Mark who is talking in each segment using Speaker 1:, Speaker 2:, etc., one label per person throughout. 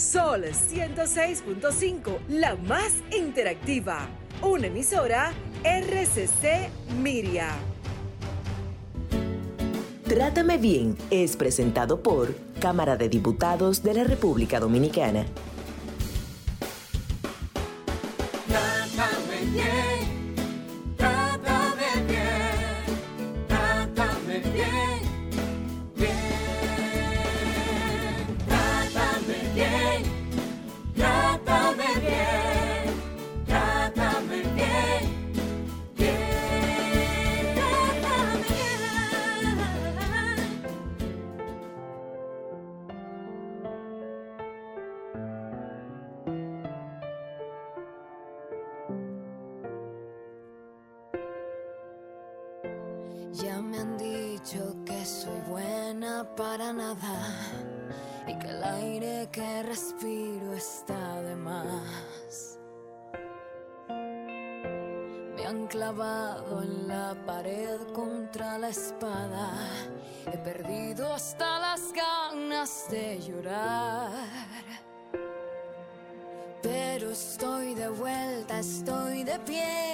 Speaker 1: Sol 106.5, la más interactiva. Una emisora RCC Miria.
Speaker 2: Trátame bien es presentado por Cámara de Diputados de la República Dominicana.
Speaker 3: 别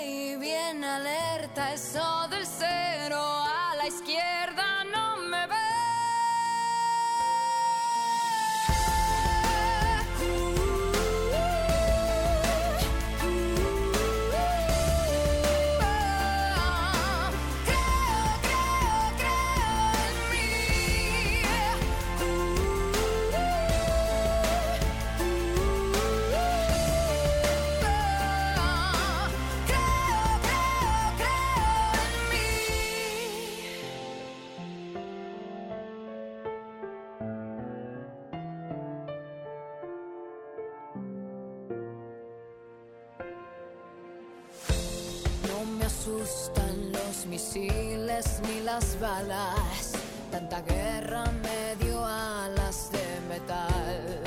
Speaker 3: tanta guerra medio alas de metal.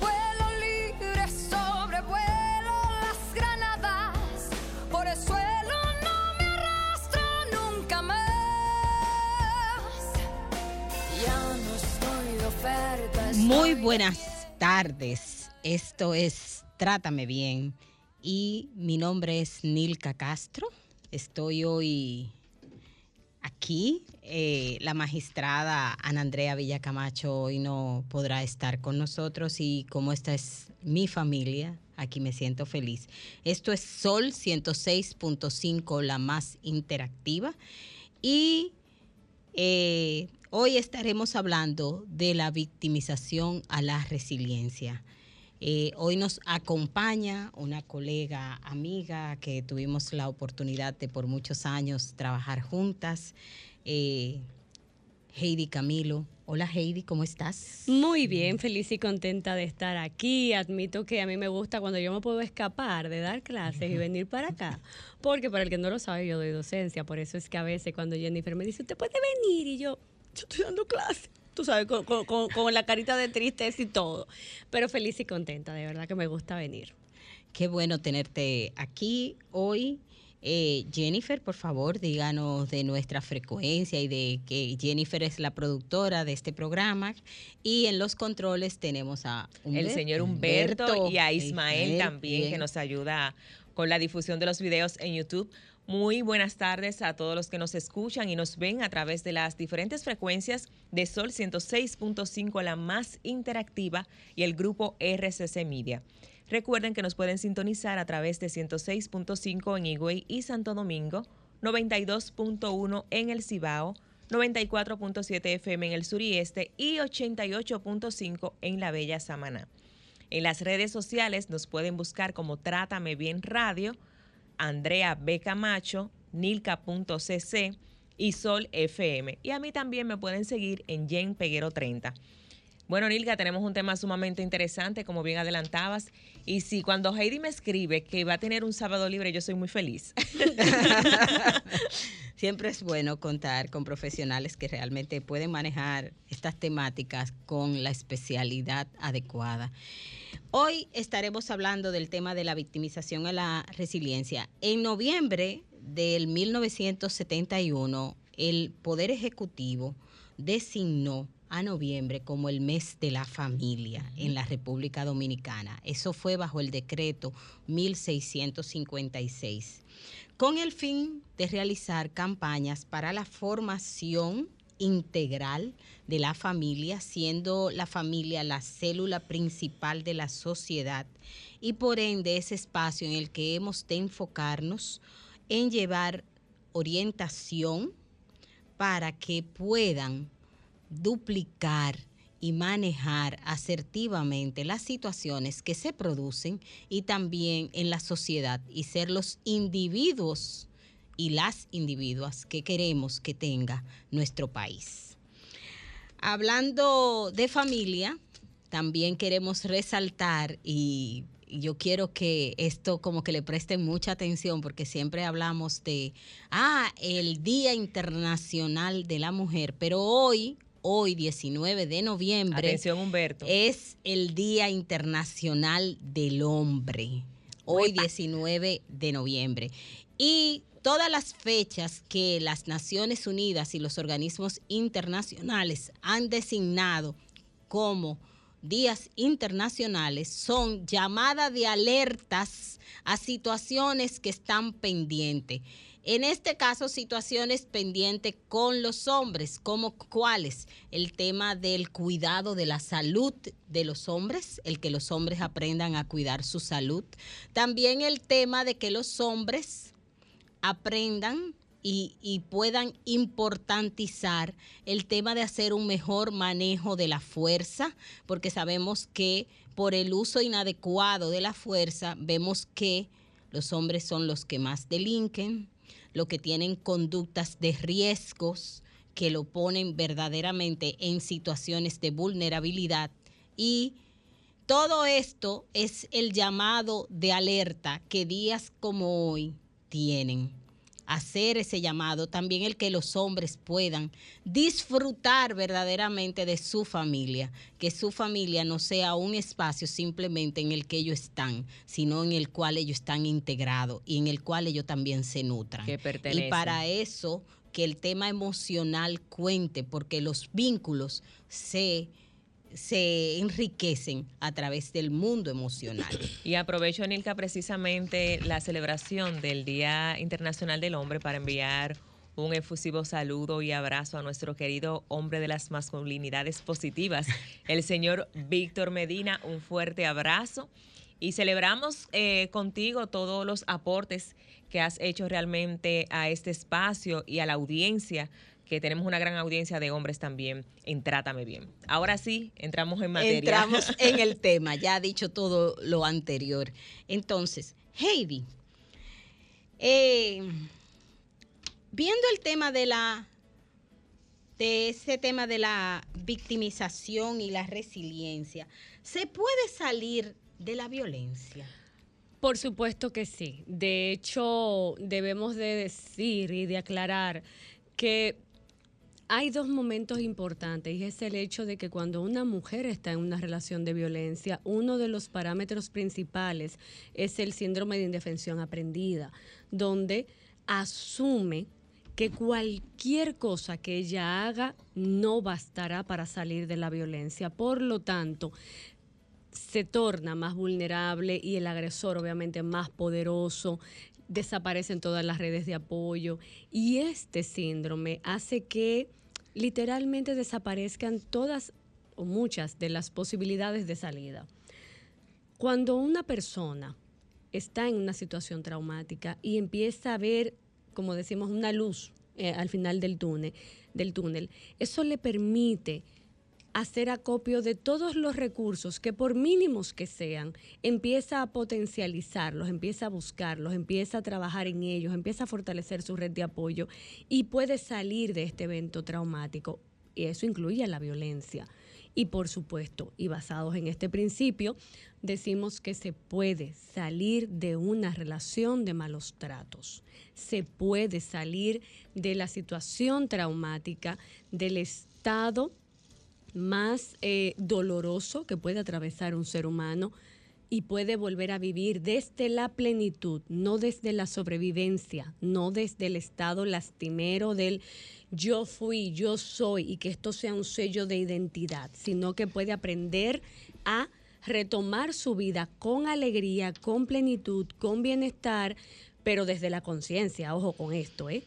Speaker 3: vuelo libre sobre vuelo las granadas, por el suelo no me arrastro nunca más. Ya no estoy de oferta.
Speaker 4: Muy buenas tardes, esto es Trátame Bien y mi nombre es Nilka Castro. Estoy hoy aquí. Eh, la magistrada Ana Andrea Villacamacho hoy no podrá estar con nosotros y como esta es mi familia, aquí me siento feliz. Esto es Sol 106.5, la más interactiva. Y eh, hoy estaremos hablando de la victimización a la resiliencia. Eh, hoy nos acompaña una colega amiga que tuvimos la oportunidad de por muchos años trabajar juntas, eh, Heidi Camilo. Hola Heidi, ¿cómo estás?
Speaker 5: Muy bien, feliz y contenta de estar aquí. Admito que a mí me gusta cuando yo me puedo escapar de dar clases y venir para acá. Porque para el que no lo sabe, yo doy docencia. Por eso es que a veces cuando Jennifer me dice, usted puede venir y yo, yo estoy dando clases tú sabes, con, la carita de tristeza y todo. Pero feliz y contenta, de verdad que me gusta venir.
Speaker 4: Qué bueno tenerte aquí hoy. Eh, Jennifer, por favor, díganos de nuestra frecuencia y de que Jennifer es la productora de este programa. Y en los controles tenemos a
Speaker 6: el señor Humberto, y a Ismael también, que nos ayuda con la difusión de los videos en YouTube. Muy buenas tardes a todos los que nos escuchan y nos ven a través de las diferentes frecuencias de Sol 106.5, la más interactiva, y el grupo RCC Media. Recuerden que nos pueden sintonizar a través de 106.5 en Higüey y Santo Domingo, 92.1 en el Cibao, 94.7 FM en el sur y este y 88.5 en la Bella Samaná. En las redes sociales nos pueden buscar como Trátame Bien Radio, Andrea B. Camacho, nilca.cc y Sol FM. Y a mí también me pueden seguir en Jen Peguero 30. Bueno, Nilka, tenemos un tema sumamente interesante, como bien adelantabas. Y si cuando Heidi me escribe que va a tener un sábado libre, yo soy muy feliz.
Speaker 4: Siempre es bueno contar con profesionales que realmente pueden manejar estas temáticas con la especialidad adecuada. Hoy estaremos hablando del tema de la victimización a la resiliencia. En noviembre del 1971, el Poder Ejecutivo designó a noviembre como el mes de la familia en la República Dominicana. Eso fue bajo el decreto 1656, con el fin de realizar campañas para la formación integral de la familia, siendo la familia la célula principal de la sociedad y por ende ese espacio en el que hemos de enfocarnos en llevar orientación para que puedan duplicar y manejar asertivamente las situaciones que se producen y también en la sociedad y ser los individuos y las individuas que queremos que tenga nuestro país. Hablando de familia, también queremos resaltar y yo quiero que esto como que le presten mucha atención porque siempre hablamos de, ah, el Día Internacional de la Mujer, pero hoy, hoy 19 de noviembre,
Speaker 6: Atención, Humberto.
Speaker 4: es el Día Internacional del Hombre. Hoy 19 de noviembre. Y todas las fechas que las Naciones Unidas y los organismos internacionales han designado como días internacionales son llamadas de alertas a situaciones que están pendientes. En este caso, situaciones pendientes con los hombres, como cuáles? El tema del cuidado de la salud de los hombres, el que los hombres aprendan a cuidar su salud. También el tema de que los hombres aprendan y, puedan importantizar el tema de hacer un mejor manejo de la fuerza, porque sabemos que por el uso inadecuado de la fuerza vemos que los hombres son los que más delinquen, los que tienen conductas de riesgos que lo ponen verdaderamente en situaciones de vulnerabilidad. Y todo esto es el llamado de alerta que días como hoy tienen hacer ese llamado, también el que los hombres puedan disfrutar verdaderamente de su familia, que su familia no sea un espacio simplemente en el que ellos están, sino en el cual ellos están integrados y en el cual ellos también se nutran. y para eso que el tema emocional cuente, porque los vínculos se se enriquecen a través del mundo emocional.
Speaker 6: Y aprovecho, Nilka, precisamente la celebración del Día Internacional del Hombre para enviar un efusivo saludo y abrazo a nuestro querido hombre de las masculinidades positivas, el señor Víctor Medina. Un fuerte abrazo y celebramos eh, contigo todos los aportes que has hecho realmente a este espacio y a la audiencia que tenemos una gran audiencia de hombres también en Trátame Bien. Ahora sí, entramos en materia.
Speaker 4: Entramos en el tema, ya ha dicho todo lo anterior. Entonces, Heidi, eh, viendo el tema de la de ese tema de la victimización y la resiliencia, ¿se puede salir de la violencia?
Speaker 5: Por supuesto que sí. De hecho, debemos de decir y de aclarar que hay dos momentos importantes y es el hecho de que cuando una mujer está en una relación de violencia, uno de los parámetros principales es el síndrome de indefensión aprendida, donde asume que cualquier cosa que ella haga no bastará para salir de la violencia. Por lo tanto, se torna más vulnerable y el agresor obviamente más poderoso, desaparecen todas las redes de apoyo y este síndrome hace que literalmente desaparezcan todas o muchas de las posibilidades de salida. Cuando una persona está en una situación traumática y empieza a ver, como decimos, una luz eh, al final del túnel, del túnel, eso le permite hacer acopio de todos los recursos que por mínimos que sean, empieza a potencializarlos, empieza a buscarlos, empieza a trabajar en ellos, empieza a fortalecer su red de apoyo y puede salir de este evento traumático. Y eso incluye la violencia. Y por supuesto, y basados en este principio, decimos que se puede salir de una relación de malos tratos, se puede salir de la situación traumática, del estado más eh, doloroso que puede atravesar un ser humano y puede volver a vivir desde la plenitud, no desde la sobrevivencia, no desde el estado lastimero del yo fui, yo soy y que esto sea un sello de identidad, sino que puede aprender a retomar su vida con alegría, con plenitud, con bienestar, pero desde la conciencia, ojo con esto, ¿eh?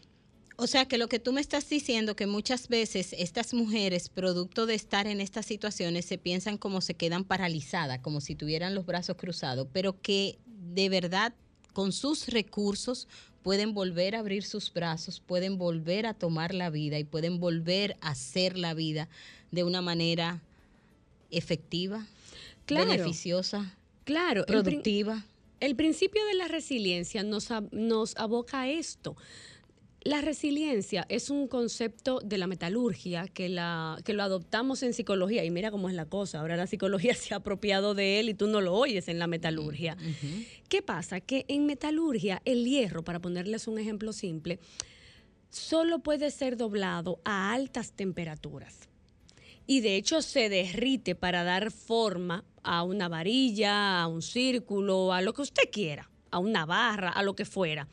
Speaker 4: O sea que lo que tú me estás diciendo, que muchas veces estas mujeres, producto de estar en estas situaciones, se piensan como se quedan paralizadas, como si tuvieran los brazos cruzados, pero que de verdad con sus recursos pueden volver a abrir sus brazos, pueden volver a tomar la vida y pueden volver a hacer la vida de una manera efectiva, beneficiosa,
Speaker 5: claro,
Speaker 4: productiva.
Speaker 5: El, principio de la resiliencia nos, nos aboca a esto la resiliencia es un concepto de la metalurgia que, la, que lo adoptamos en psicología y mira cómo es la cosa, ahora la psicología se ha apropiado de él y tú no lo oyes en la metalurgia. ¿Qué pasa? Que en metalurgia el hierro, para ponerles un ejemplo simple, solo puede ser doblado a altas temperaturas. Y de hecho se derrite para dar forma a una varilla, a un círculo, a lo que usted quiera, a una barra, a lo que fuera.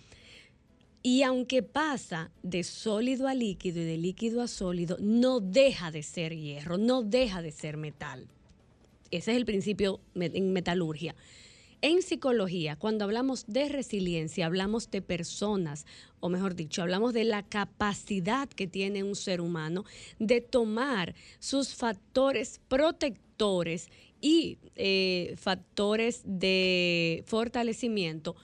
Speaker 5: Y aunque pasa de sólido a líquido y de líquido a sólido, no deja de ser hierro, no deja de ser metal. Ese es el principio en metalurgia. En psicología, cuando hablamos de resiliencia, hablamos de personas, o mejor dicho, hablamos de la capacidad que tiene un ser humano de tomar sus factores protectores y eh, factores de fortalecimiento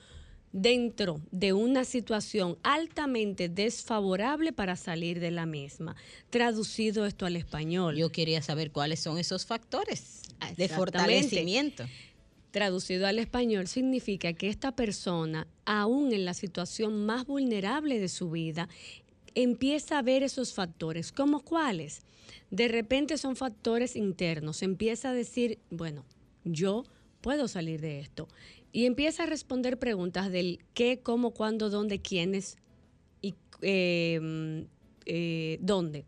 Speaker 5: dentro de una situación altamente desfavorable para salir de la misma. Traducido esto al español.
Speaker 4: Yo quería saber cuáles son esos factores de fortalecimiento.
Speaker 5: Traducido al español significa que esta persona, aún en la situación más vulnerable de su vida, empieza a ver esos factores. ¿Cómo cuáles? De repente son factores internos. Empieza a decir, bueno, yo puedo salir de esto y empieza a responder preguntas del qué, cómo, cuándo, dónde, quiénes y em, eh, dónde.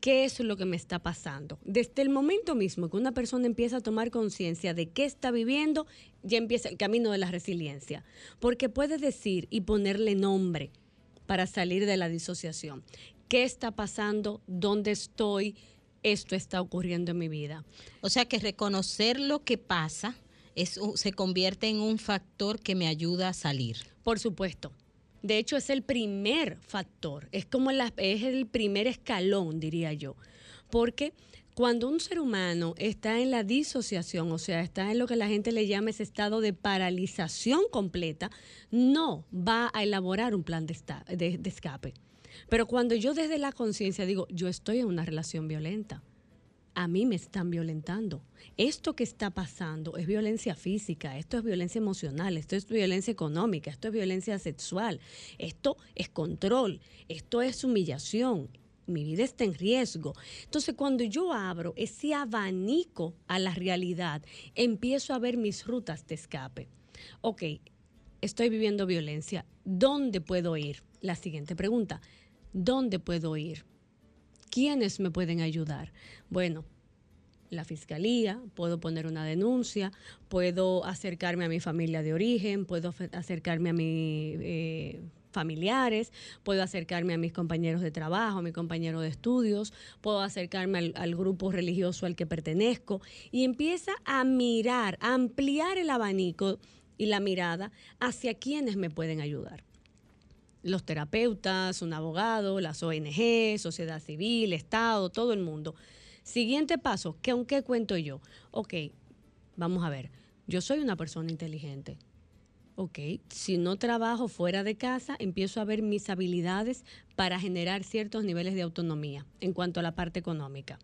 Speaker 5: ¿Qué es lo que me está pasando? Desde el momento mismo que una persona empieza a tomar conciencia de qué está viviendo, ya empieza el camino de la resiliencia. Porque puede decir y ponerle nombre para salir de la disociación. ¿Qué está pasando? ¿Dónde estoy? Esto está ocurriendo en mi vida.
Speaker 4: O sea que reconocer lo que pasa se convierte en un factor que me ayuda a salir.
Speaker 5: Por supuesto. De hecho, es el primer factor, es como la, es el primer escalón, diría yo. Porque cuando un ser humano está en la disociación, o sea, está en lo que la gente le llama ese estado de paralización completa, no va a elaborar un plan de, de escape. Pero cuando yo desde la conciencia digo, yo estoy en una relación violenta, a mí me están violentando. Esto que está pasando es violencia física, esto es violencia emocional, esto es violencia económica, esto es violencia sexual, esto es control, esto es humillación. Mi vida está en riesgo. Entonces, cuando yo abro ese abanico a la realidad, empiezo a ver mis rutas de escape. Ok, estoy viviendo violencia. ¿Dónde puedo ir? La siguiente pregunta. ¿Dónde puedo ir? ¿Quiénes me pueden ayudar? Bueno, la fiscalía, puedo poner una denuncia, puedo acercarme a mi familia de origen, puedo acercarme a mis eh, familiares, puedo acercarme a mis compañeros de trabajo, a mi compañero de estudios, puedo acercarme al, al, grupo religioso al que pertenezco y empieza a mirar, a ampliar el abanico y la mirada hacia quienes me pueden ayudar los terapeutas, un abogado, las ONG, sociedad civil, Estado, todo el mundo. Siguiente paso, ¿qué aunque cuento yo? Ok, vamos a ver, yo soy una persona inteligente. Ok, si no trabajo fuera de casa, empiezo a ver mis habilidades para generar ciertos niveles de autonomía en cuanto a la parte económica.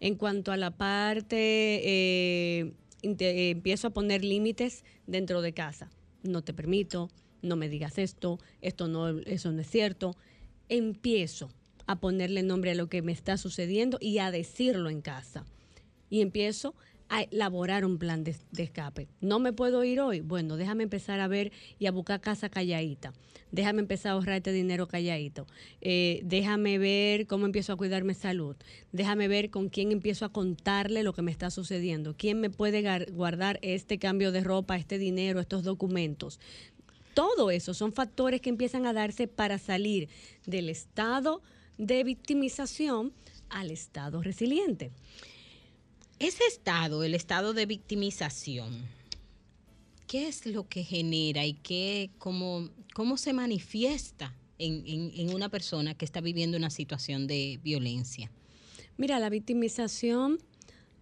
Speaker 5: En cuanto a la parte, eh, eh, empiezo a poner límites dentro de casa. No te permito, no me digas esto, esto no, eso no es cierto. Empiezo a ponerle nombre a lo que me está sucediendo y a decirlo en casa. Y empiezo a elaborar un plan de, escape. No me puedo ir hoy. Bueno, déjame empezar a ver y a buscar casa calladita. Déjame empezar a ahorrar este dinero calladito. Eh, déjame ver cómo empiezo a cuidarme salud. Déjame ver con quién empiezo a contarle lo que me está sucediendo. ¿Quién me puede guardar este cambio de ropa, este dinero, estos documentos? Todo eso son factores que empiezan a darse para salir del estado de victimización al estado resiliente.
Speaker 4: Ese estado, el estado de victimización, ¿qué es lo que genera y qué, cómo, cómo se manifiesta en, en una persona que está viviendo una situación de violencia?
Speaker 5: Mira, la victimización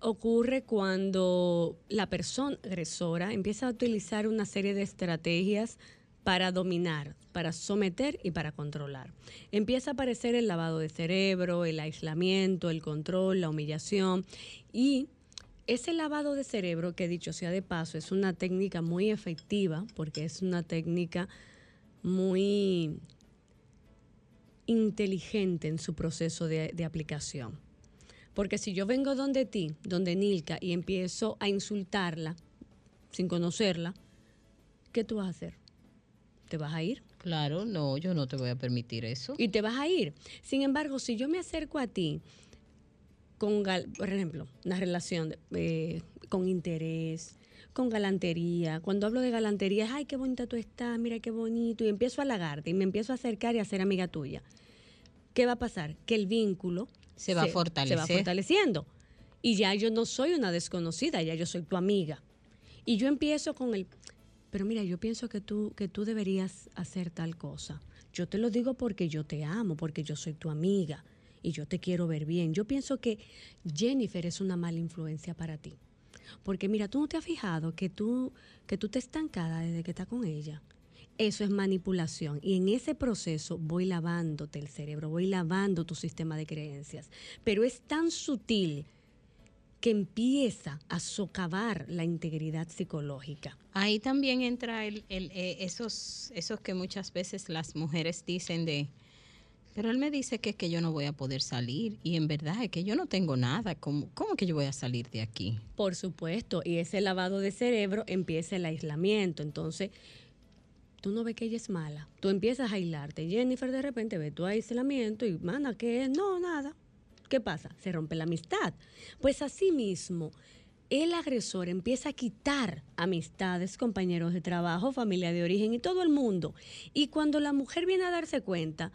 Speaker 5: ocurre cuando la persona agresora empieza a utilizar una serie de estrategias para dominar, para someter y para controlar. Empieza a aparecer el lavado de cerebro, el aislamiento, el control, la humillación y ese lavado de cerebro, que dicho sea de paso, es una técnica muy efectiva porque es una técnica muy inteligente en su proceso de, de aplicación. Porque si yo vengo donde ti, donde Nilka, y empiezo a insultarla sin conocerla, ¿qué tú vas a hacer? ¿Te vas a ir?
Speaker 4: Claro, no, yo no te voy a permitir eso.
Speaker 5: Y te vas a ir. Sin embargo, si yo me acerco a ti con, por ejemplo, una relación eh, con interés, con galantería. Cuando hablo de galantería, ay, qué bonita tú estás, mira qué bonito, y empiezo a halagarte y me empiezo a acercar y a ser amiga tuya. ¿Qué va a pasar? Que el vínculo
Speaker 4: se va,
Speaker 5: se va fortaleciendo. Y ya yo no soy una desconocida, ya yo soy tu amiga. Y yo empiezo con el, pero mira, yo pienso que tú, que tú deberías hacer tal cosa. Yo te lo digo porque yo te amo, porque yo soy tu amiga y yo te quiero ver bien. Yo pienso que Jennifer es una mala influencia para ti. Porque mira, tú no te has fijado que tú, que tú te estancada desde que estás con ella. Eso es manipulación. Y en ese proceso voy lavándote el cerebro, voy lavando tu sistema de creencias. Pero es tan sutil que empieza a socavar la integridad psicológica.
Speaker 4: Ahí también entra el, eh, esos, esos que muchas veces las mujeres dicen de, pero él me dice que es que yo no voy a poder salir y en verdad es que yo no tengo nada. ¿Cómo, ¿Cómo, que yo voy a salir de aquí?
Speaker 5: Por supuesto, y ese lavado de cerebro empieza el aislamiento. Entonces, tú no ves que ella es mala. Tú empiezas a aislarte. Jennifer de repente ve tu aislamiento y, mana, ¿qué es? No, nada. ¿Qué pasa? Se rompe la amistad. Pues así mismo, el agresor empieza a quitar amistades, compañeros de trabajo, familia de origen y todo el mundo. Y cuando la mujer viene a darse cuenta,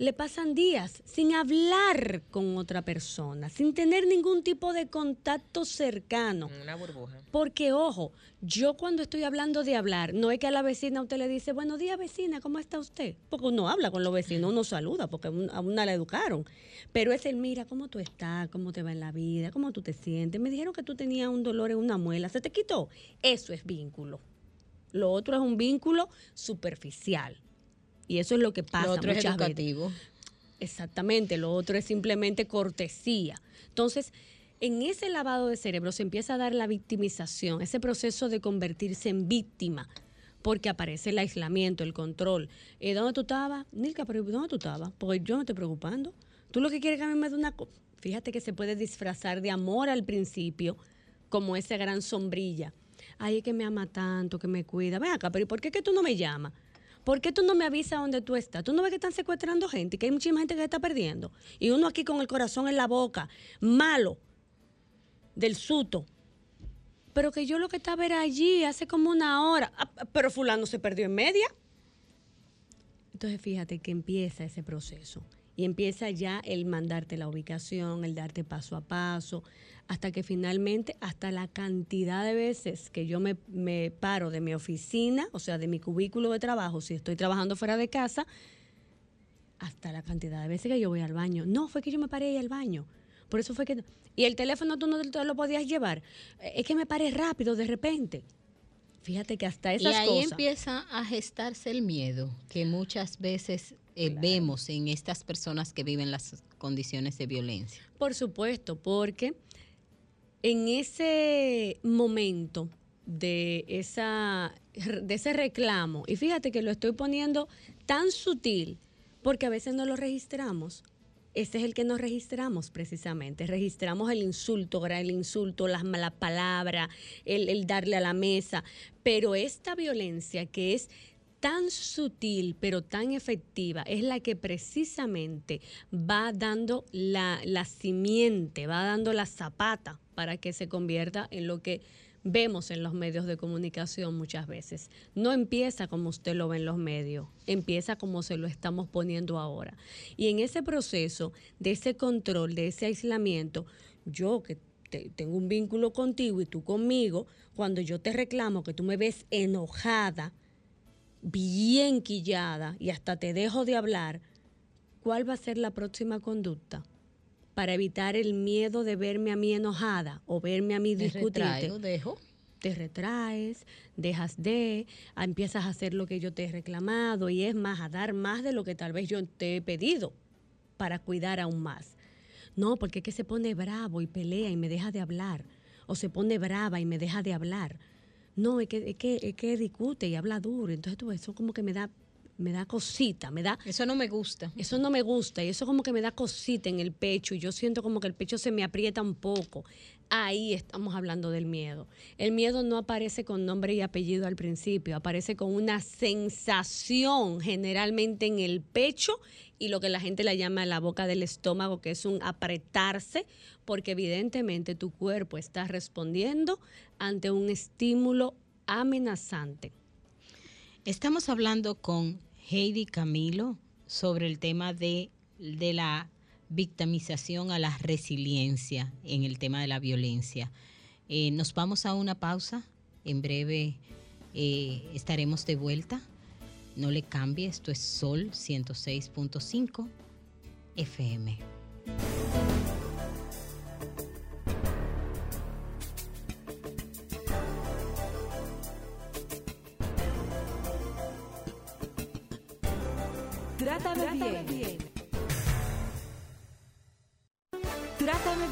Speaker 5: le pasan días sin hablar con otra persona, sin tener ningún tipo de contacto cercano.
Speaker 6: Una burbuja.
Speaker 5: Porque, ojo, yo cuando estoy hablando de hablar, no es que a la vecina usted le dice, buenos días vecina, ¿cómo está usted? Porque uno habla con los vecinos, uno saluda, porque a una la educaron. Pero es el, mira, ¿cómo tú estás? ¿Cómo te va en la vida? ¿Cómo tú te sientes? Me dijeron que tú tenías un dolor en una muela, ¿se te quitó? Eso es vínculo. Lo otro es un vínculo superficial y eso es lo que pasa.
Speaker 4: Lo otro es educativo.
Speaker 5: Exactamente, lo otro es simplemente cortesía. Entonces, en ese lavado de cerebro se empieza a dar la victimización, ese proceso de convertirse en víctima, porque aparece el aislamiento, el control. ¿Y eh, ¿Dónde tú estabas? Nilka, pero ¿dónde tú estabas? Porque yo no estoy preocupando. Tú lo que quieres que a mí me dé una... Fíjate que se puede disfrazar de amor al principio, como esa gran sombrilla. Ay, es que me ama tanto, que me cuida. Ven acá, pero ¿por qué que tú no me llamas? ¿Por qué tú no me avisas dónde tú estás? ¿Tú no ves que están secuestrando gente? Que hay muchísima gente que se está perdiendo. Y uno aquí con el corazón en la boca, malo, del suto. Pero que yo lo que estaba era allí hace como una hora. Ah, pero fulano se perdió en media. Entonces fíjate que empieza ese proceso. Y empieza ya el mandarte la ubicación, el darte paso a paso, hasta que finalmente, hasta la cantidad de veces que yo me, me, paro de mi oficina, o sea, de mi cubículo de trabajo, si estoy trabajando fuera de casa, hasta la cantidad de veces que yo voy al baño. No, fue que yo me paré ahí al baño. Por eso fue que... Y el teléfono tú no te lo podías llevar. Es que me paré rápido de repente. Fíjate que hasta esas cosas...
Speaker 4: Y ahí empieza a gestarse el miedo, que muchas veces eh, vemos en estas personas que viven las condiciones de violencia.
Speaker 5: Por supuesto, porque en ese momento de, esa, de ese reclamo, y fíjate que lo estoy poniendo tan sutil, porque a veces no lo registramos, ese es el que nos registramos precisamente. Registramos el insulto, el insulto, la mala palabra, el, el darle a la mesa. Pero esta violencia que es tan sutil pero tan efectiva es la que precisamente va dando la, la simiente, va dando la zapata para que se convierta en lo que vemos en los medios de comunicación muchas veces. No empieza como usted lo ve en los medios, empieza como se lo estamos poniendo ahora. Y en ese proceso de ese control, de ese aislamiento, yo que tengo un vínculo contigo y tú conmigo, cuando yo te reclamo que tú me ves enojada, bien quillada y hasta te dejo de hablar, ¿cuál va a ser la próxima conducta? Para evitar el miedo de verme a mí enojada o verme a mí discutirte.
Speaker 4: dejo.
Speaker 5: Te retraes, dejas de, empiezas a hacer lo que yo te he reclamado y es más, a dar más de lo que tal vez yo te he pedido para cuidar aún más. No, porque es que se pone bravo y pelea y me deja de hablar. O se pone brava y me deja de hablar no, es que, es que, es que discute y habla duro. Entonces tú, eso como que me da me da cosita, me da...
Speaker 4: Eso no me gusta.
Speaker 5: Eso no me gusta y eso como que me da cosita en el pecho y yo siento como que el pecho se me aprieta un poco. Ahí estamos hablando del miedo. El miedo no aparece con nombre y apellido al principio, aparece con una sensación generalmente en el pecho y lo que la gente le llama la boca del estómago, que es un apretarse, porque evidentemente tu cuerpo está respondiendo ante un estímulo amenazante.
Speaker 4: Estamos hablando con Heidi Camilo sobre el tema de, de la victimización a la resiliencia en el tema de la violencia. Eh, nos vamos a una pausa. En breve eh, estaremos de vuelta. No le cambie, esto es Sol 106.5 FM.
Speaker 1: Trátame, bien. Trátame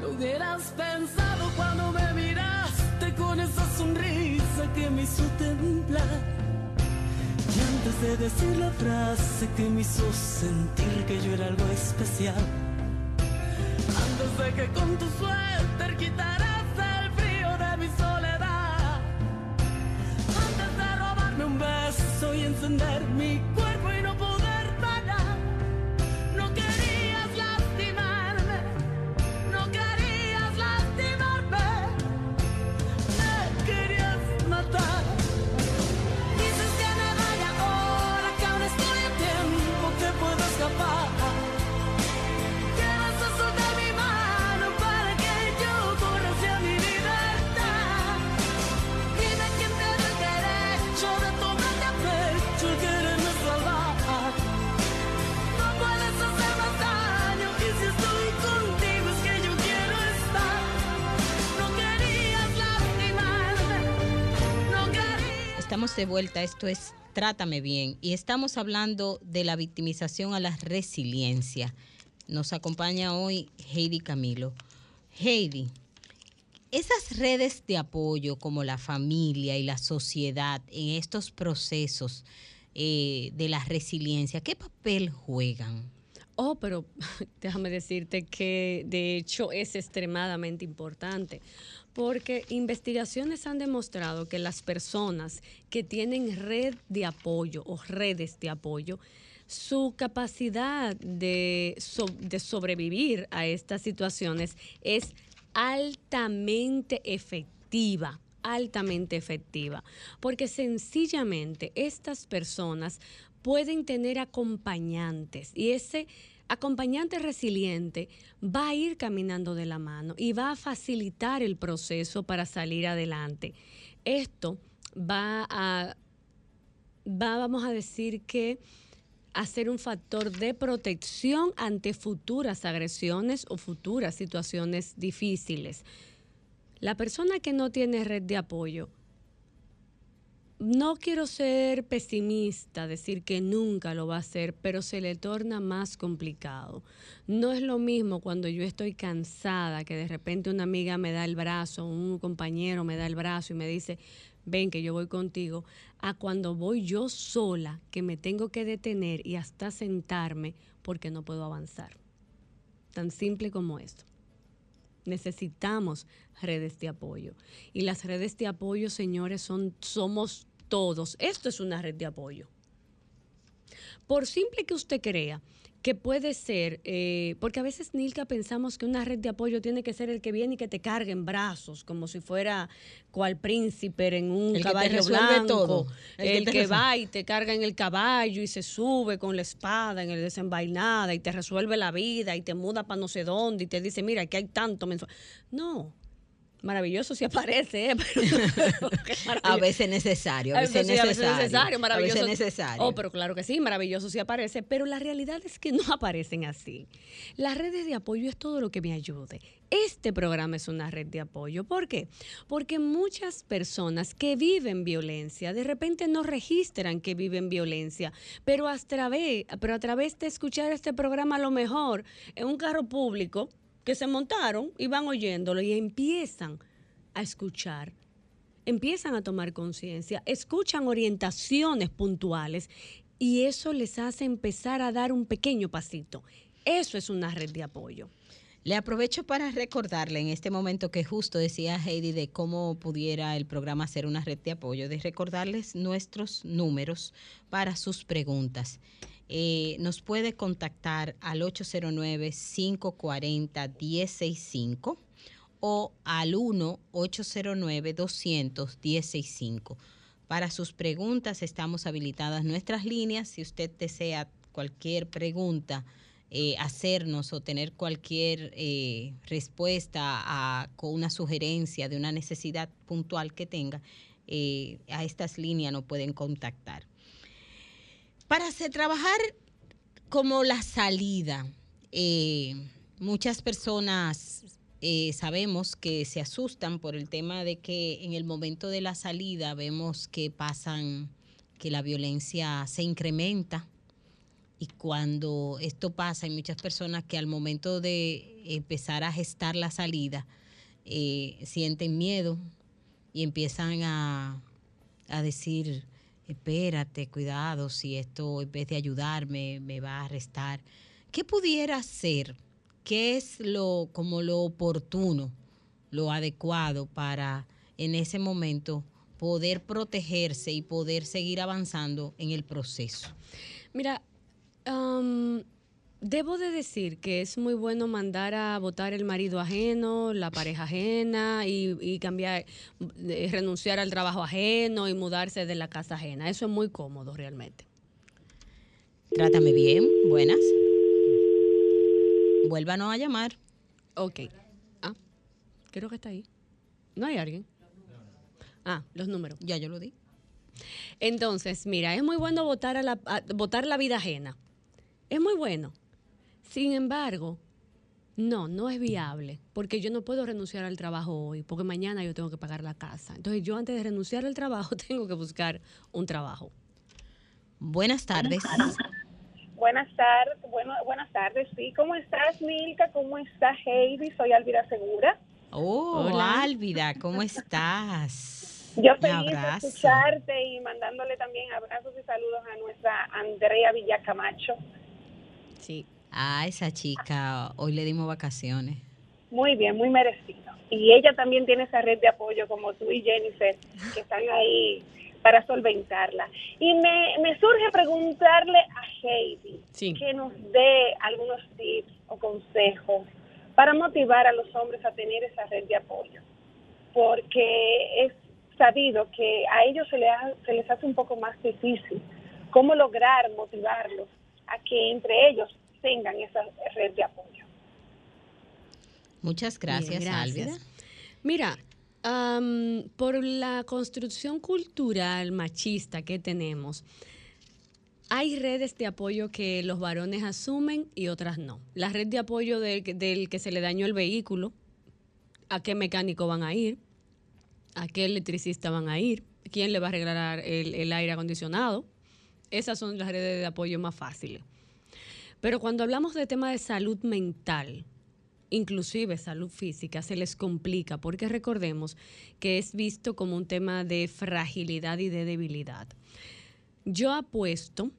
Speaker 7: Lo hubieras pensado cuando me miraste con esa sonrisa que me hizo temblar. Y antes de decir la frase que me hizo sentir que yo era algo especial. Antes de que con tu suéter quitaras el frío de mi soledad. Antes de robarme un beso y encender mi cuerpo
Speaker 4: De vuelta, esto es Trátame Bien y estamos hablando de la victimización a la resiliencia. Nos acompaña hoy Heidi Camilo. Heidi, esas redes de apoyo como la familia y la sociedad en estos procesos eh, de la resiliencia, ¿qué papel juegan?
Speaker 5: Oh, pero déjame decirte que de hecho es extremadamente importante porque investigaciones han demostrado que las personas que tienen red de apoyo o redes de apoyo, su capacidad de, de sobrevivir a estas situaciones es altamente efectiva altamente efectiva, porque sencillamente estas personas pueden tener acompañantes y ese acompañante resiliente va a ir caminando de la mano y va a facilitar el proceso para salir adelante. Esto va a, va, vamos a decir que a ser un factor de protección ante futuras agresiones o futuras situaciones difíciles. La persona que no tiene red de apoyo, no quiero ser pesimista, decir que nunca lo va a hacer, pero se le torna más complicado. No es lo mismo cuando yo estoy cansada, que de repente una amiga me da el brazo, un compañero me da el brazo y me dice, ven que yo voy contigo, a cuando voy yo sola, que me tengo que detener y hasta sentarme porque no puedo avanzar. Tan simple como esto. Necesitamos redes de apoyo. Y las redes de apoyo, señores, son, somos todos. Esto es una red de apoyo. Por simple que usted crea que puede ser, eh, porque a veces, Nilka, pensamos que una red de apoyo tiene que ser el que viene y que te cargue en brazos, como si fuera cual príncipe en un caballo blanco. Todo. El, que, va y te carga en el caballo y se sube con la espada en el desenvainada y te resuelve la vida y te muda para no sé dónde y te dice, mira, aquí hay tanto mensual. No, Maravilloso si aparece, ¿eh?
Speaker 4: a veces necesario, a veces, necesario,
Speaker 5: maravilloso. A veces necesario. Oh, pero claro que sí, maravilloso si aparece, pero la realidad es que no aparecen así. Las redes de apoyo es todo lo que me ayude. Este programa es una red de apoyo. ¿Por qué? Porque muchas personas que viven violencia de repente no registran que viven violencia, pero a través, pero a través de escuchar este programa a lo mejor en un carro público que se montaron y van oyéndolo y empiezan a escuchar, empiezan a tomar conciencia, escuchan orientaciones puntuales y eso les hace empezar a dar un pequeño pasito. Eso es una red de apoyo.
Speaker 4: Le aprovecho para recordarle en este momento que justo decía Heidi de cómo pudiera el programa ser una red de apoyo, de recordarles nuestros números para sus preguntas. Eh, nos puede contactar al 809-540-1065 o al 1-809-200-1065. Para sus preguntas estamos habilitadas nuestras líneas. Si usted desea cualquier pregunta, eh, hacernos o tener cualquier eh, respuesta a, con una sugerencia de una necesidad puntual que tenga, a estas líneas nos pueden contactar. Para hacer, trabajar como la salida, eh, muchas personas eh, sabemos que se asustan por el tema de que en el momento de la salida vemos que pasan, que la violencia se incrementa. Y cuando esto pasa, hay muchas personas que al momento de empezar a gestar la salida, eh, sienten miedo y empiezan a, a decir, espérate, cuidado, si esto en vez de ayudarme me va a restar. ¿Qué pudiera hacer? ¿Qué es lo como lo oportuno, lo adecuado para en ese momento poder protegerse y poder seguir avanzando en el proceso?
Speaker 5: Mira, Debo de decir que es muy bueno mandar a votar el marido ajeno, la pareja ajena y, cambiar, eh, renunciar al trabajo ajeno y mudarse de la casa ajena. Eso es muy cómodo realmente.
Speaker 4: Trátame bien, buenas. Vuélvanos a llamar.
Speaker 5: Ok. Ah, creo que está ahí. ¿No hay alguien? Ah, los números.
Speaker 4: Ya yo lo di.
Speaker 5: Entonces, mira, es muy bueno votar, a la, votar la vida ajena. Es muy bueno. Sin embargo, no, no es viable, porque yo no puedo renunciar al trabajo hoy, porque mañana yo tengo que pagar la casa. Entonces yo antes de renunciar al trabajo tengo que buscar un trabajo.
Speaker 4: Buenas tardes.
Speaker 8: Buenas tardes, bueno, buenas tardes, sí. ¿Cómo estás, Milka? ¿Cómo está Heidi? Soy Álvida Segura.
Speaker 4: Oh, Hola, Álvida, ¿cómo estás?
Speaker 8: Yo feliz de escucharte y mandándole también abrazos y saludos a nuestra Andrea Villacamacho.
Speaker 4: Sí, Ah, esa chica, hoy le dimos vacaciones.
Speaker 8: Muy bien, muy merecido. Y ella también tiene esa red de apoyo como tú y Jennifer, que están ahí para solventarla. Y me, me surge preguntarle a Heidi que nos dé algunos tips o consejos para motivar a los hombres a tener esa red de apoyo. Porque es sabido que a ellos se, les se les hace un poco más difícil cómo lograr motivarlos a que entre ellos tengan esa red de apoyo.
Speaker 4: Muchas gracias, Álvida.
Speaker 5: Mira, por la construcción cultural machista que tenemos, hay redes de apoyo que los varones asumen y otras no. La red de apoyo del, del que se le dañó el vehículo, a qué mecánico van a ir, a qué electricista van a ir, quién le va a arreglar el, el aire acondicionado. Esas son las redes de apoyo más fáciles. Pero cuando hablamos de tema de salud mental, inclusive salud física, se les complica porque recordemos que es visto como un tema de fragilidad y de debilidad. Yo apuesto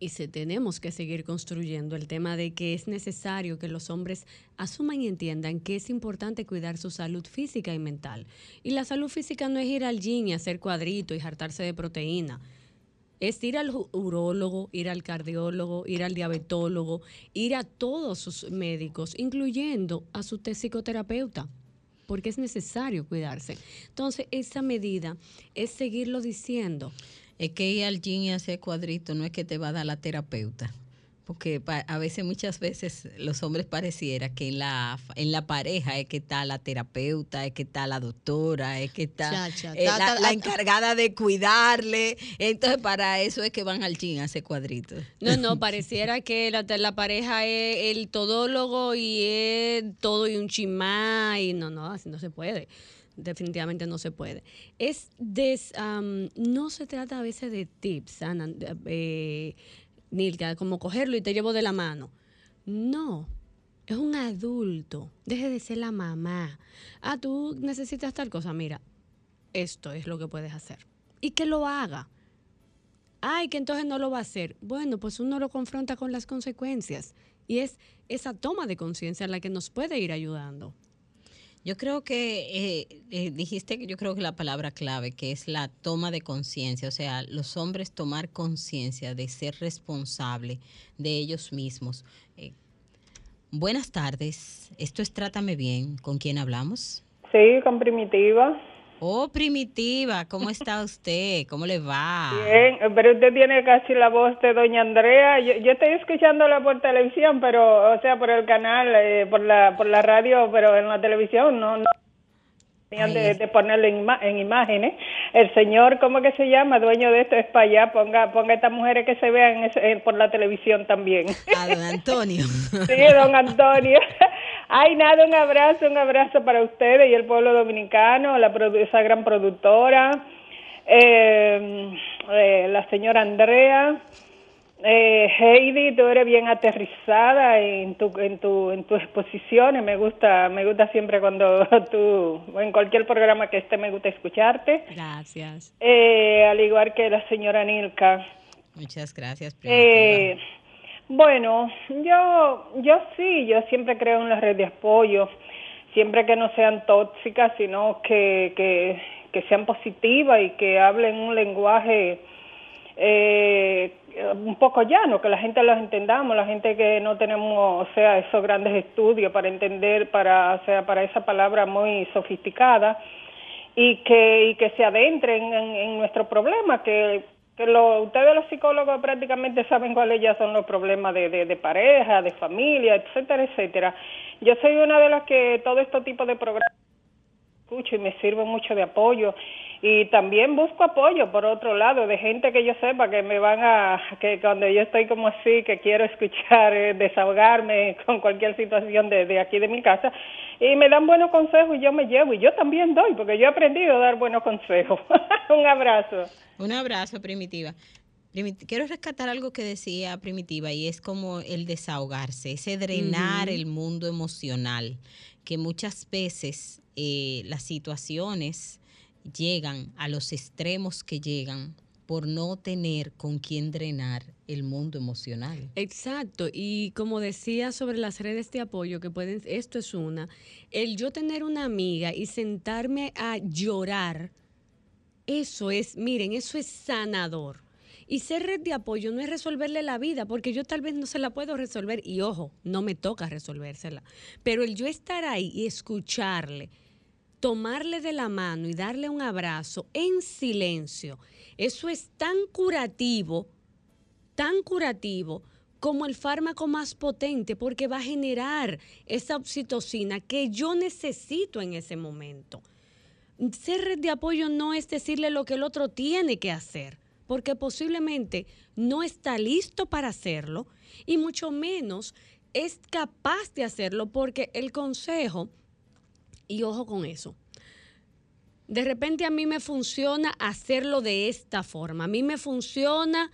Speaker 5: y se tenemos que seguir construyendo el tema de que es necesario que los hombres asuman y entiendan que es importante cuidar su salud física y mental. Y la salud física no es ir al gym y hacer cuadrito y hartarse de proteína. Es ir al urólogo, ir al cardiólogo, ir al diabetólogo, ir a todos sus médicos, incluyendo a su psicoterapeuta porque es necesario cuidarse. Entonces, esa medida es seguirlo diciendo
Speaker 4: es que ir al gym y hacer cuadrito no es que te va a dar la terapeuta. Porque a veces, muchas veces, los hombres pareciera que en la, en la pareja es que está la terapeuta, es que está la doctora, es que está eh, la, encargada de cuidarle. Entonces, para eso es que van al gym a hacer cuadritos.
Speaker 5: No, no, pareciera que la, la pareja es el todólogo y es todo y un chimá y no, no, así no se puede definitivamente no se puede. Es des, no se trata a veces de tips, Ana, eh, Nilka, como cogerlo y te llevo de la mano. No, es un adulto. Deje de ser la mamá. Ah, tú necesitas tal cosa. Mira, esto es lo que puedes hacer. Y que lo haga. Ay, que entonces no lo va a hacer. Bueno, pues uno lo confronta con las consecuencias. Y es esa toma de conciencia la que nos puede ir ayudando.
Speaker 4: Yo creo que eh, eh, dijiste que yo creo que la palabra clave, que es la toma de conciencia, o sea, los hombres tomar conciencia de ser responsable de ellos mismos. Eh, buenas tardes, esto es Trátame Bien, ¿con quién hablamos?
Speaker 9: Sí, con Primitiva.
Speaker 4: Oh, Primitiva, ¿cómo está usted? ¿Cómo le va?
Speaker 9: Bien, pero usted tiene casi la voz de Doña Andrea. Yo, estoy escuchándola por televisión, pero, o sea, por el canal, eh, por la por la radio, pero en la televisión no. no de, de, ponerlo en, imágenes. El señor, ¿cómo que se llama? Dueño de esto es para allá. Ponga, ponga estas mujeres que se vean por la televisión también.
Speaker 4: A don Antonio.
Speaker 9: sí, don Antonio. Ay, nada, un abrazo, un abrazo para ustedes y el pueblo dominicano, la, esa gran productora, eh, eh, la señora Andrea. Eh, Heidi, tú eres bien aterrizada en tu, en tu, en tus exposiciones. Me gusta, me gusta siempre cuando tú, en cualquier programa que esté, me gusta escucharte.
Speaker 5: Gracias.
Speaker 9: Eh, al igual que la señora Nilka.
Speaker 4: Muchas gracias.
Speaker 9: Eh, bueno, yo, yo sí, yo siempre creo en la red de apoyo, siempre que no sean tóxicas, sino que, que, que sean positivas y que hablen un lenguaje eh, un poco llano, que la gente los entendamos, la gente que no tenemos, o sea, esos grandes estudios para entender, para, o sea, para esa palabra muy sofisticada y que, y que se adentren en, en nuestro problema, que lo, ustedes los psicólogos prácticamente saben cuáles ya son los problemas de, de, pareja, de familia, etcétera, etcétera. Yo soy una de las que todo este tipo de programas escucho y me sirve mucho de apoyo y también busco apoyo por otro lado de gente que yo sepa que me van a que cuando yo estoy como así que quiero escuchar eh, desahogarme con cualquier situación de, de aquí de mi casa y me dan buenos consejos y yo me llevo y yo también doy porque yo he aprendido a dar buenos consejos. Un abrazo.
Speaker 4: Un abrazo, Primitiva. Quiero rescatar algo que decía Primitiva y es como el desahogarse, ese drenar el mundo emocional, que muchas veces eh, las situaciones llegan a los extremos que llegan por no tener con quién drenar el mundo emocional.
Speaker 5: Exacto, y como decía sobre las redes de apoyo que pueden, esto es una, el yo tener una amiga y sentarme a llorar eso es, miren, eso es sanador. Y ser red de apoyo no es resolverle la vida, porque yo tal vez no se la puedo resolver y ojo, no me toca resolvérsela. Pero el yo estar ahí y escucharle, tomarle de la mano y darle un abrazo en silencio, eso es tan curativo, tan curativo como el fármaco más potente, porque va a generar esa oxitocina que yo necesito en ese momento. Ser red de apoyo no es decirle lo que el otro tiene que hacer, porque posiblemente no está listo para hacerlo y mucho menos es capaz de hacerlo porque el consejo, y ojo con eso, de repente a mí me funciona hacerlo de esta forma, a mí me funciona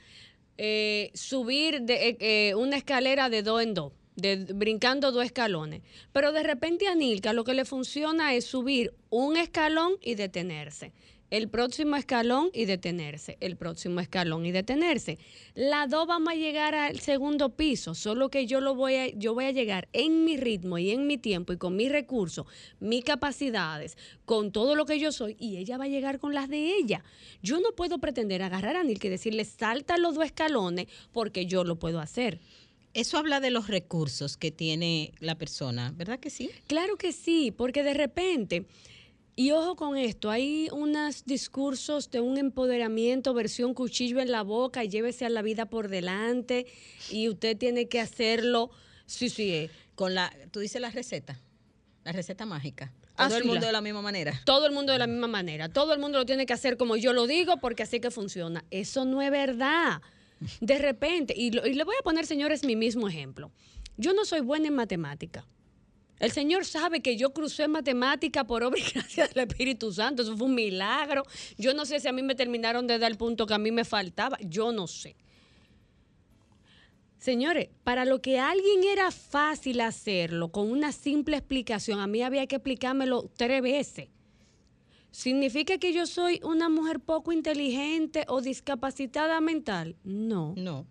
Speaker 5: eh, subir de, eh, eh, una escalera de dos en dos. De, brincando dos escalones. Pero de repente a Nilka lo que le funciona es subir un escalón y detenerse el próximo escalón y detenerse, el próximo escalón y detenerse. La dos vamos a llegar al segundo piso, solo que yo lo voy a, yo voy a llegar en mi ritmo y en mi tiempo y con mis recursos, mis capacidades, con todo lo que yo soy, y ella va a llegar con las de ella. Yo no puedo pretender agarrar a Nil que decirle salta los dos escalones porque yo lo puedo hacer.
Speaker 4: Eso habla de los recursos que tiene la persona, ¿verdad que sí?
Speaker 5: Claro que sí, porque de repente y ojo con esto, hay unos discursos de un empoderamiento, versión cuchillo en la boca y llévese a la vida por delante y usted tiene que hacerlo, sí, sí, eh,
Speaker 4: con la, tú dices la receta, la receta mágica. Todo el mundo de la misma manera.
Speaker 5: Todo el mundo de la misma manera. Todo el mundo lo tiene que hacer como yo lo digo porque así que funciona. Eso no es verdad. De repente, y, y le voy a poner, señores, mi mismo ejemplo. Yo no soy buena en matemática. El Señor sabe que yo crucé matemática por obra y gracia del Espíritu Santo. Eso fue un milagro. Yo no sé si a mí me terminaron de dar el punto que a mí me faltaba. Yo no sé. Señores, para lo que a alguien era fácil hacerlo con una simple explicación, a mí había que explicármelo tres veces. ¿Significa que yo soy una mujer poco inteligente o discapacitada mental? No.
Speaker 4: No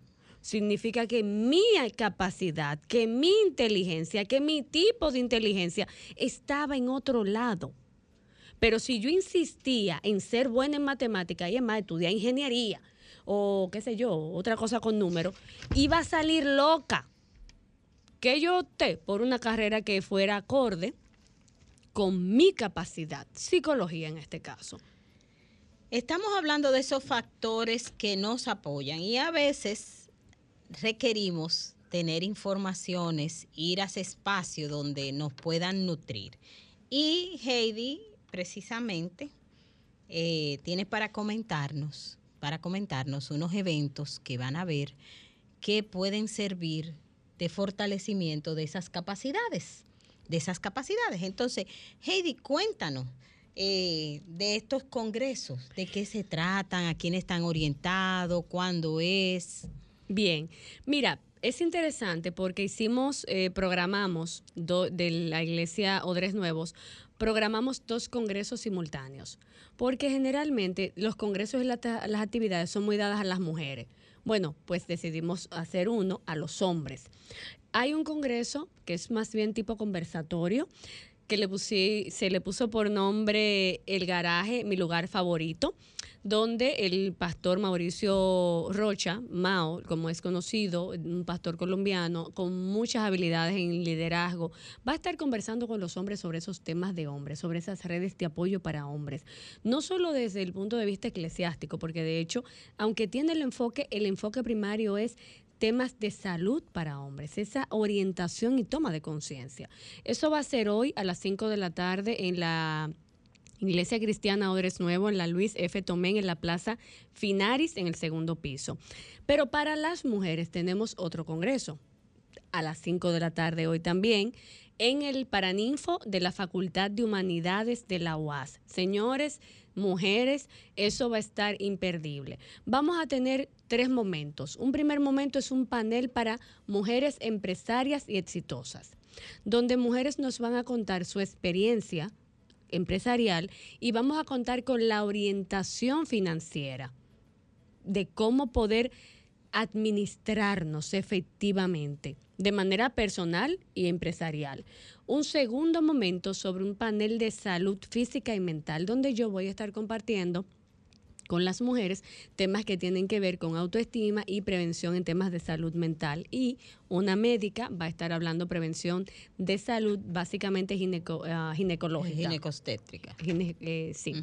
Speaker 5: significa que mi capacidad, que mi inteligencia, que mi tipo de inteligencia estaba en otro lado. Pero si yo insistía en ser buena en matemática y en más estudiar ingeniería o qué sé yo, otra cosa con números, iba a salir loca. Que yo opté por una carrera que fuera acorde con mi capacidad, psicología en este caso.
Speaker 4: Estamos hablando de esos factores que nos apoyan y a veces requerimos tener informaciones, ir a ese espacio donde nos puedan nutrir. Y Heidi, precisamente, eh, tiene para comentarnos, para comentarnos unos eventos que van a ver que pueden servir de fortalecimiento de esas capacidades, de esas capacidades. Entonces, Heidi, cuéntanos. Eh, de estos congresos, de qué se tratan, a quién están orientados, cuándo es.
Speaker 5: Bien, mira, es interesante porque hicimos, eh, programamos de la iglesia Odres Nuevos, programamos dos congresos simultáneos, porque generalmente los congresos y las actividades son muy dadas a las mujeres. Bueno, pues decidimos hacer uno a los hombres. Hay un congreso que es más bien tipo conversatorio, que le se le puso por nombre El Garaje, mi lugar favorito donde el pastor Mauricio Rocha, Mao, como es conocido, un pastor colombiano con muchas habilidades en liderazgo, va a estar conversando con los hombres sobre esos temas de hombres, sobre esas redes de apoyo para hombres. No solo desde el punto de vista eclesiástico, porque de hecho, aunque tiene el enfoque, el enfoque primario es temas de salud para hombres, esa orientación y toma de conciencia. Eso va a ser hoy a las 5 de la tarde en la Iglesia Cristiana Odres Nuevo en la Luis F. Tomén en la Plaza Finaris en el segundo piso. Pero para las mujeres tenemos otro congreso a las 5 de la tarde hoy también en el Paraninfo de la Facultad de Humanidades de la UAS. Señores, mujeres, eso va a estar imperdible. Vamos a tener tres momentos. Un primer momento es un panel para mujeres empresarias y exitosas, donde mujeres nos van a contar su experiencia empresarial y vamos a contar con la orientación financiera de cómo poder administrarnos efectivamente de manera personal y empresarial. Un segundo momento sobre un panel de salud física y mental donde yo voy a estar compartiendo con las mujeres, temas que tienen que ver con autoestima y prevención en temas de salud mental. Y una médica va a estar hablando prevención de salud, básicamente gineco, uh, ginecológica.
Speaker 4: Ginecostétrica.
Speaker 5: Eh, sí.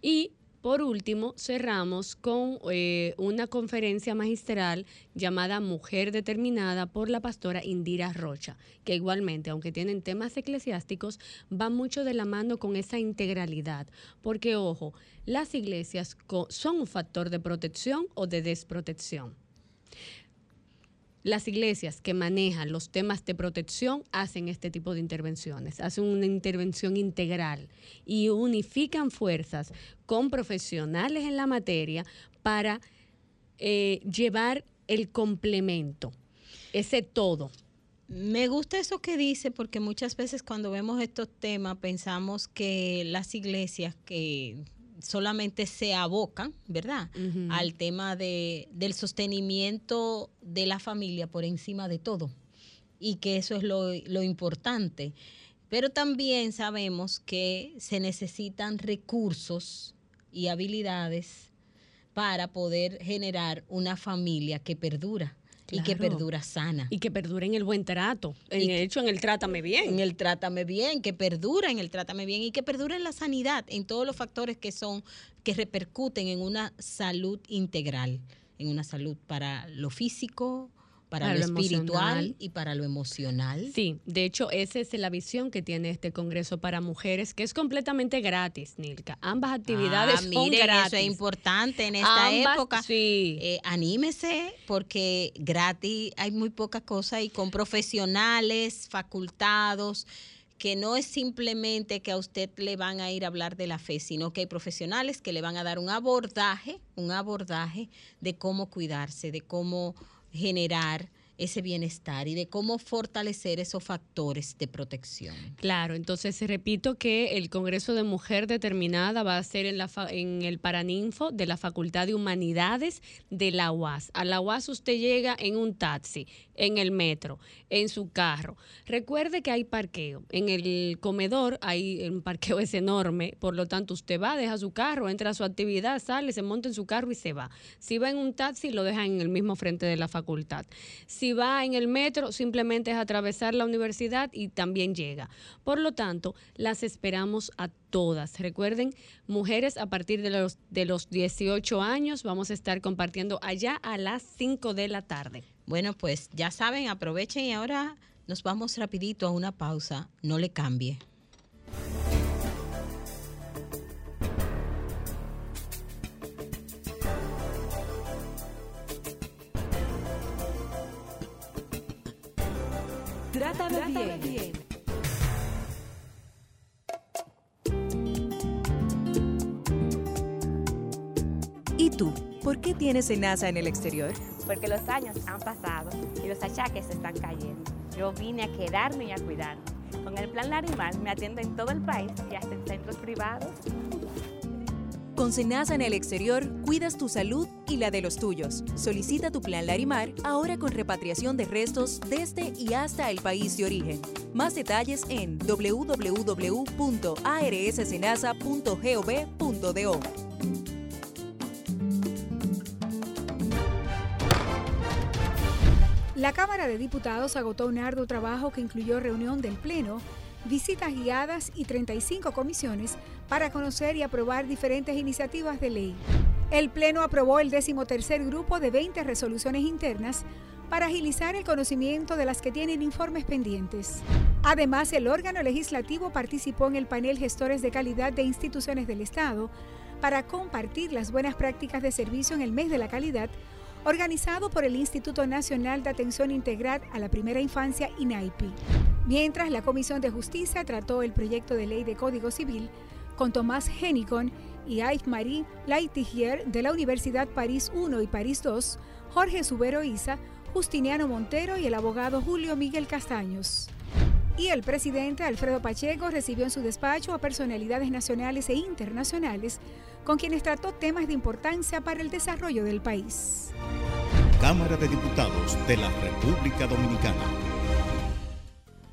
Speaker 5: Y Por último, cerramos con eh, una conferencia magistral llamada Mujer Determinada por la pastora Indira Rocha, que igualmente, aunque tienen temas eclesiásticos, va mucho de la mano con esa integralidad. Porque, ojo, las iglesias son un factor de protección o de desprotección. Las iglesias que manejan los temas de protección hacen este tipo de intervenciones, hacen una intervención integral y unifican fuerzas con profesionales en la materia para eh, llevar el complemento, ese todo.
Speaker 4: Me gusta eso que dice porque muchas veces cuando vemos estos temas pensamos que las iglesias que solamente se abocan, ¿verdad? Al tema de, del sostenimiento de la familia por encima de todo. Y que eso es lo, lo importante. Pero también sabemos que se necesitan recursos y habilidades para poder generar una familia que perdura y que perdura sana.
Speaker 5: Y que perdura en el buen trato. En el hecho, en el trátame bien.
Speaker 4: En el trátame bien, que perdura en el trátame bien y que perdura en la sanidad, en todos los factores que son, que repercuten en una salud integral, en una salud para lo físico, para, lo, espiritual y para lo emocional.
Speaker 5: Sí, de hecho, esa es la visión que tiene este Congreso para Mujeres, que es completamente gratis, Nilka. Ambas actividades ah, son gratis.
Speaker 4: Eso es importante en esta época. Sí. Eh, anímese, porque gratis hay muy poca cosa y con profesionales, facultados que no es simplemente que a usted le van a ir a hablar de la fe, sino que hay profesionales que le van a dar un abordaje, un abordaje de cómo cuidarse, de cómo generar ese bienestar y de cómo fortalecer esos factores de protección.
Speaker 5: Claro, entonces repito que el Congreso de Mujer Determinada va a ser en el Paraninfo de la Facultad de Humanidades de la UAS. A la UAS usted llega en un taxi, en el metro, en su carro. Recuerde que hay parqueo. En el comedor hay un parqueo es enorme, por lo tanto usted va, deja su carro, entra a su actividad, sale, se monta en su carro y se va. Si va en un taxi, lo deja en el mismo frente de la facultad. Si va en el metro, simplemente es atravesar la universidad y también llega. Por lo tanto, las esperamos a todas. Recuerden, mujeres a partir de los, de los 18 años, vamos a estar compartiendo allá a las 5 de la tarde.
Speaker 4: Bueno, pues ya saben, aprovechen y ahora nos vamos rapidito a una pausa. No le cambie.
Speaker 1: Trátame, bien.
Speaker 10: ¿Y tú? ¿Por qué tienes NASA en el exterior?
Speaker 11: Porque los años han pasado y los achaques están cayendo. Yo vine a quedarme y a cuidarme. Con el plan Larimar me atiendo en todo el país y hasta en centros privados.
Speaker 10: Con Senasa en el exterior, cuidas tu salud y la de los tuyos. Solicita tu plan Larimar ahora con repatriación de restos desde y hasta el país de origen. Más detalles en www.arssenasa.gov.do.
Speaker 12: La Cámara de Diputados agotó un arduo trabajo que incluyó reunión del Pleno, visitas guiadas y 35 comisiones para conocer y aprobar diferentes iniciativas de ley. El Pleno aprobó el decimotercer grupo de 20 resoluciones internas para agilizar el conocimiento de las que tienen informes pendientes. Además, el órgano legislativo participó en el panel Gestores de Calidad de Instituciones del Estado para compartir las buenas prácticas de servicio en el mes de la calidad organizado por el Instituto Nacional de Atención Integral a la Primera Infancia, INAIPI. Mientras la Comisión de Justicia trató el proyecto de ley de Código Civil con Tomás Henicon y Yves-Marie Laitigier de la Universidad París I y París II, Jorge Subero Isa, Justiniano Montero y el abogado Julio Miguel Castaños. Y el presidente Alfredo Pacheco recibió en su despacho a personalidades nacionales e internacionales con quienes trató temas de importancia para el desarrollo del país.
Speaker 13: Cámara de Diputados de la República Dominicana.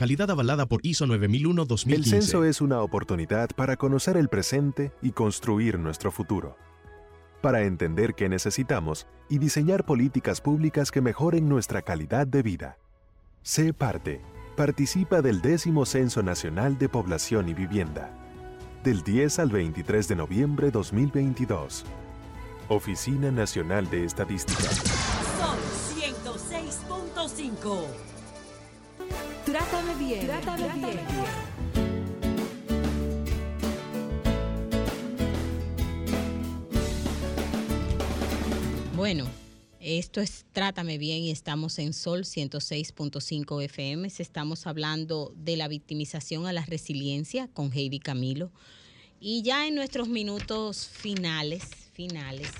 Speaker 14: Calidad avalada por ISO 9001-2015.
Speaker 15: El censo es una oportunidad para conocer el presente y construir nuestro futuro. Para entender qué necesitamos y diseñar políticas públicas que mejoren nuestra calidad de vida. Sé parte. Participa del décimo Censo Nacional de Población y Vivienda. Del 10 al 23 de noviembre 2022. Oficina Nacional de Estadística.
Speaker 1: Son 106.5. Trátame bien. Trátame, bien.
Speaker 4: Bueno, esto es Trátame Bien y estamos en Sol 106.5 FM. Estamos hablando de la victimización a la resiliencia con Heidi Camilo. Y ya en nuestros minutos finales, finales,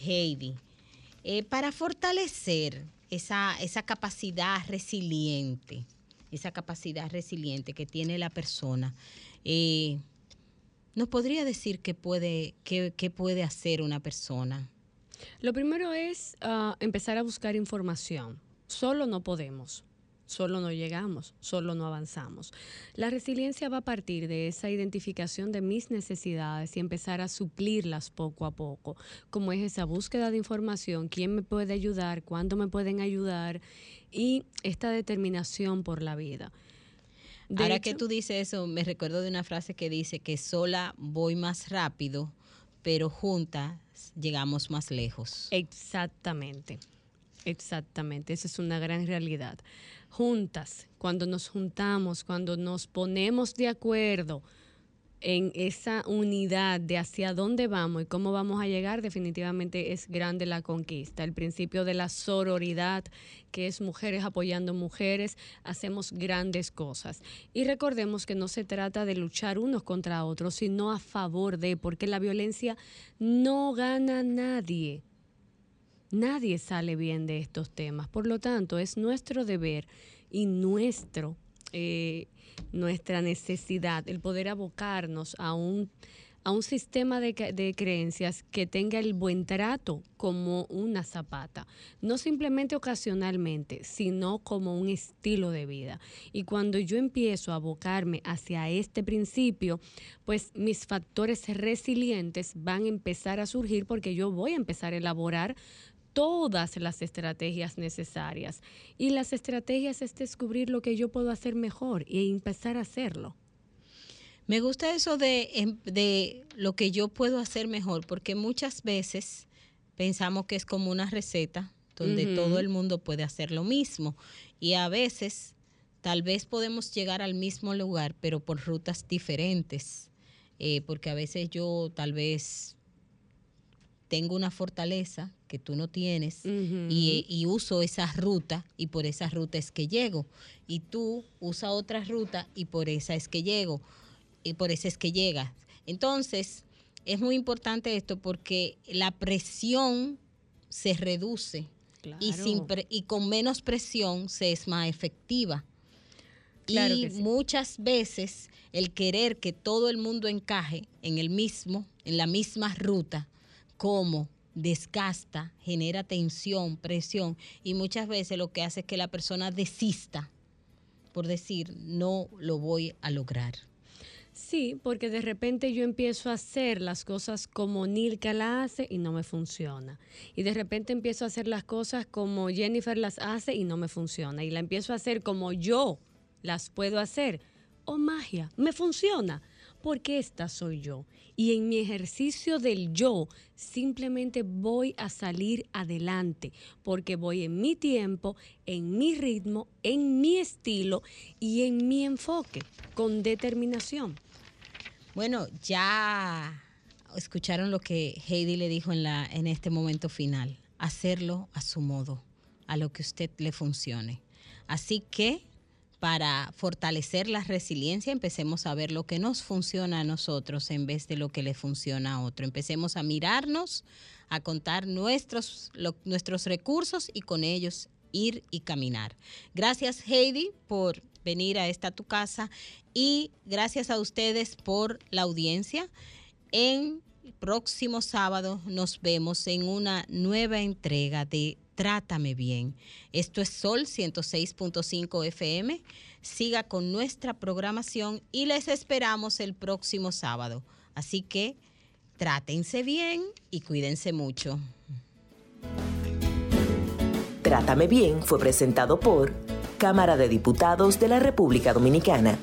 Speaker 4: Heidi, eh, para fortalecer esa, esa capacidad resiliente, esa capacidad resiliente que tiene la persona, eh, ¿nos podría decir qué puede, qué, puede hacer una persona?
Speaker 5: Lo primero es ah, empezar a buscar información. Solo no podemos, solo no llegamos, solo no avanzamos. La resiliencia va a partir de esa identificación de mis necesidades y empezar a suplirlas poco a poco, como es esa búsqueda de información, quién me puede ayudar, cuándo me pueden ayudar y esta determinación por la vida.
Speaker 4: Ahora que tú dices eso, me recuerdo de una frase que dice que sola voy más rápido, pero juntas llegamos más lejos.
Speaker 5: Exactamente, exactamente, esa es una gran realidad. Juntas, cuando nos juntamos, cuando nos ponemos de acuerdo, en esa unidad de hacia dónde vamos y cómo vamos a llegar, definitivamente es grande la conquista. El principio de la sororidad, que es mujeres apoyando mujeres, hacemos grandes cosas. Y recordemos que no se trata de luchar unos contra otros, sino a favor de, porque la violencia no gana nadie. Nadie sale bien de estos temas. Por lo tanto, es nuestro deber y nuestro eh, nuestra necesidad, el poder abocarnos a un, a un sistema de, de, creencias que tenga el buen trato como una zapata, no simplemente ocasionalmente, sino como un estilo de vida. Y cuando yo empiezo a abocarme hacia este principio, pues mis factores resilientes van a empezar a surgir porque yo voy a empezar a elaborar todas las estrategias necesarias. Y las estrategias es descubrir lo que yo puedo hacer mejor y empezar a hacerlo.
Speaker 4: Me gusta eso de, em, de lo que yo puedo hacer mejor, porque muchas veces pensamos que es como una receta donde todo el mundo puede hacer lo mismo. Y a veces tal vez podemos llegar al mismo lugar, pero por rutas diferentes. Eh, porque a veces yo tal vez tengo una fortaleza que tú no tienes y, uso esa ruta y por esa ruta es que llego. Y tú usa otra ruta y por esa es que llego. Y por esa es que llegas. Entonces, es muy importante esto porque la presión se reduce y, sin y con menos presión se es más efectiva. y muchas veces el querer que todo el mundo encaje en el mismo, en la misma ruta, cómo desgasta, genera tensión, presión y muchas veces lo que hace es que la persona desista por decir no lo voy a lograr.
Speaker 5: Sí, porque de repente yo empiezo a hacer las cosas como Nilka la hace y no me funciona. Y de repente empiezo a hacer las cosas como Jennifer las hace y no me funciona. Y la empiezo a hacer como yo las puedo hacer. Oh, magia, me funciona porque esta soy yo. Y en mi ejercicio del yo simplemente voy a salir adelante, porque voy en mi tiempo, en mi ritmo, en mi estilo y en mi enfoque, con determinación.
Speaker 4: Bueno, ya escucharon lo que Heidi le dijo en, la, en este momento final, hacerlo a su modo, a lo que usted le funcione. Así que para fortalecer la resiliencia, empecemos a ver lo que nos funciona a nosotros en vez de lo que le funciona a otro. Empecemos a mirarnos, a contar nuestros, nuestros recursos y con ellos ir y caminar. Gracias Heidi por venir a esta tu casa y gracias a ustedes por la audiencia en próximo sábado nos vemos en una nueva entrega de Trátame Bien. Esto es Sol 106.5 FM. Siga con nuestra programación y les esperamos el próximo sábado. Así que trátense bien y cuídense mucho.
Speaker 2: Trátame Bien fue presentado por Cámara de Diputados de la República Dominicana.